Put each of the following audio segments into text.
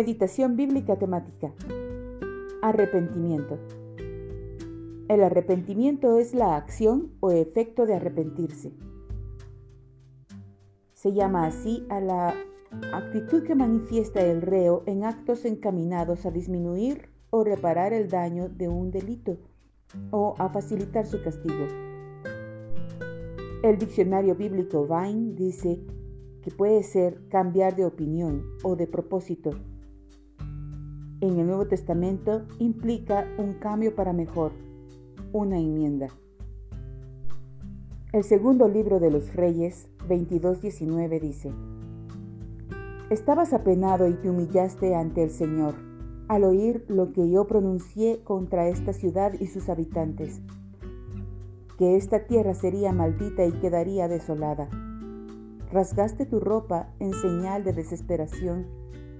Meditación bíblica temática. Arrepentimiento. El arrepentimiento es la acción o efecto de arrepentirse. Se llama así a la actitud que manifiesta el reo en actos encaminados a disminuir o reparar el daño de un delito o a facilitar su castigo. El diccionario bíblico Vine dice que puede ser cambiar de opinión o de propósito. En el Nuevo Testamento implica un cambio para mejor, una enmienda. El segundo libro de los Reyes 22:19 dice, Estabas apenado y te humillaste ante el Señor al oír lo que yo pronuncié contra esta ciudad y sus habitantes, que esta tierra sería maldita y quedaría desolada. Rasgaste tu ropa en señal de desesperación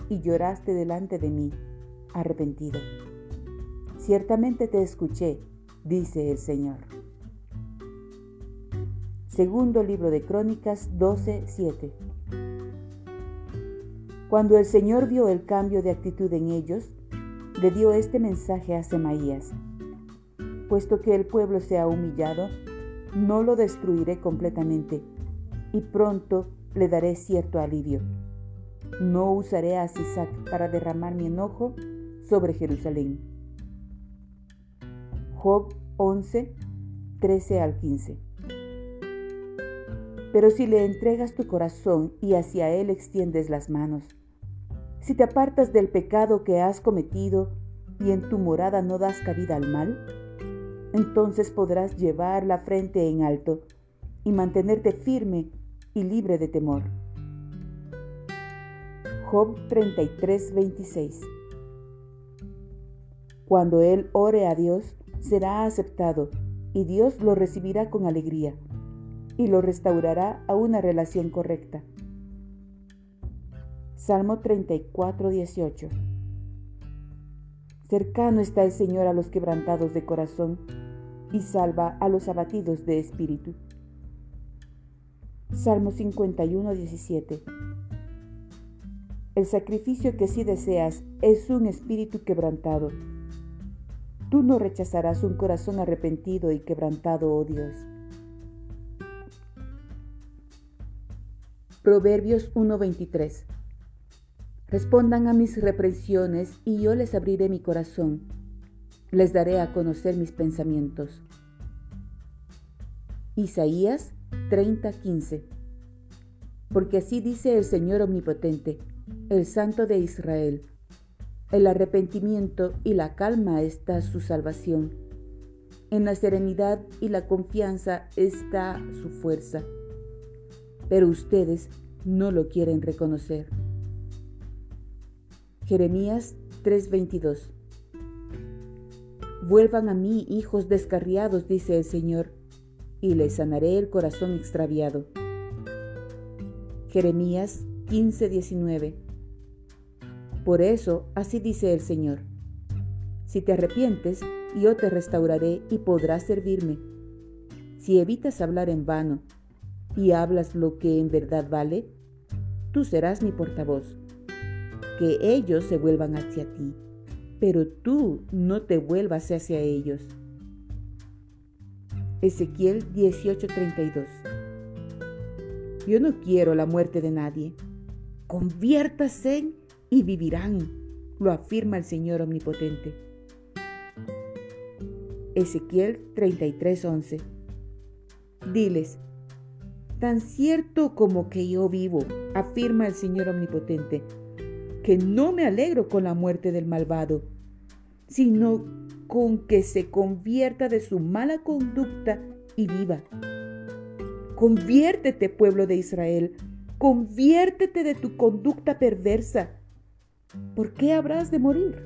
y lloraste delante de mí, arrepentido. Ciertamente te escuché, dice el Señor. Segundo libro de Crónicas 12:7. Cuando el Señor vio el cambio de actitud en ellos, le dio este mensaje a Semaías. Puesto que el pueblo se ha humillado, no lo destruiré completamente y pronto le daré cierto alivio. No usaré a Sisac para derramar mi enojo sobre Jerusalén. Job 11, 13 al 15. Pero si le entregas tu corazón y hacia él extiendes las manos, si te apartas del pecado que has cometido y en tu morada no das cabida al mal, entonces podrás llevar la frente en alto y mantenerte firme y libre de temor. Job 33, 26 Cuando él ore a Dios, será aceptado y Dios lo recibirá con alegría y lo restaurará a una relación correcta. Salmo 34, 18. Cercano está el Señor a los quebrantados de corazón y salva a los abatidos de espíritu. Salmo 51, 17. El sacrificio que sí deseas es un espíritu quebrantado. Tú no rechazarás un corazón arrepentido y quebrantado, oh Dios. Proverbios 1:23 Respondan a mis reprensiones y yo les abriré mi corazón. Les daré a conocer mis pensamientos. Isaías 30:15 Porque así dice el Señor Omnipotente, el Santo de Israel. El arrepentimiento y la calma está su salvación. En la serenidad y la confianza está su fuerza. Pero ustedes no lo quieren reconocer. Jeremías 3:22 Vuelvan a mí, hijos descarriados, dice el Señor, y les sanaré el corazón extraviado. Jeremías 15:19 Por eso, así dice el Señor, si te arrepientes, yo te restauraré y podrás servirme. Si evitas hablar en vano y hablas lo que en verdad vale, tú serás mi portavoz que ellos se vuelvan hacia ti, pero tú no te vuelvas hacia ellos. Ezequiel 18:32 Yo no quiero la muerte de nadie. Conviértase y vivirán, lo afirma el Señor Omnipotente. Ezequiel 33:11 Diles, tan cierto como que yo vivo, afirma el Señor Omnipotente, que no me alegro con la muerte del malvado, sino con que se convierta de su mala conducta y viva. Conviértete, pueblo de Israel, conviértete de tu conducta perversa. ¿Por qué habrás de morir?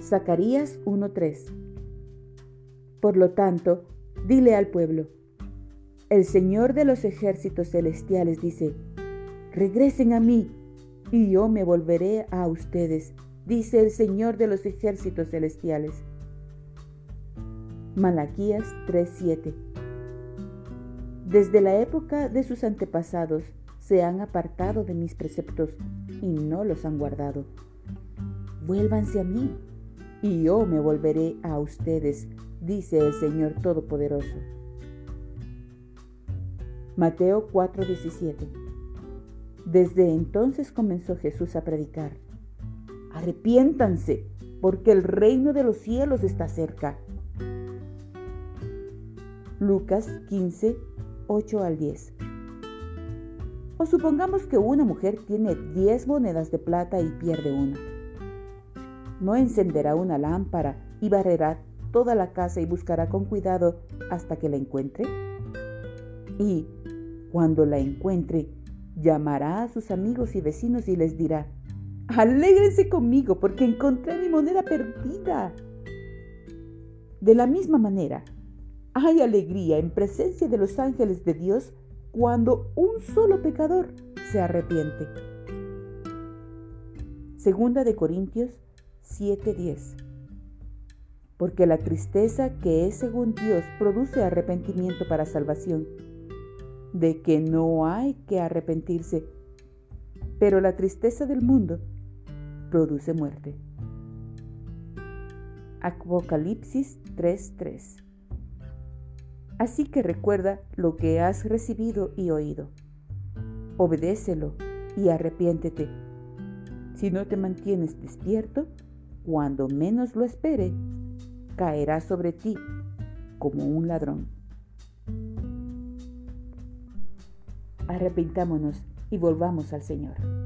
Zacarías 1:3 Por lo tanto, dile al pueblo, el Señor de los ejércitos celestiales dice, Regresen a mí y yo me volveré a ustedes, dice el Señor de los ejércitos celestiales. Malaquías 3:7 Desde la época de sus antepasados, se han apartado de mis preceptos y no los han guardado. Vuélvanse a mí, y yo me volveré a ustedes, dice el Señor Todopoderoso. Mateo 4:17 Desde entonces comenzó Jesús a predicar. Arrepiéntanse, porque el reino de los cielos está cerca. Lucas 15, 8 al 10. O supongamos que una mujer tiene 10 monedas de plata y pierde una. No encenderá una lámpara y barrerá toda la casa y buscará con cuidado hasta que la encuentre. Y cuando la encuentre, llamará a sus amigos y vecinos y les dirá, alégrense conmigo porque encontré mi moneda perdida. De la misma manera, hay alegría en presencia de los ángeles de Dios cuando un solo pecador se arrepiente. Segunda de Corintios 7:10. Porque la tristeza que es según Dios produce arrepentimiento para salvación, de que no hay que arrepentirse, pero la tristeza del mundo produce muerte. Apocalipsis 3:3 Así que recuerda lo que has recibido y oído. Obedécelo y arrepiéntete. Si no te mantienes despierto, cuando menos lo espere, caerá sobre ti como un ladrón. Arrepintámonos y volvamos al Señor.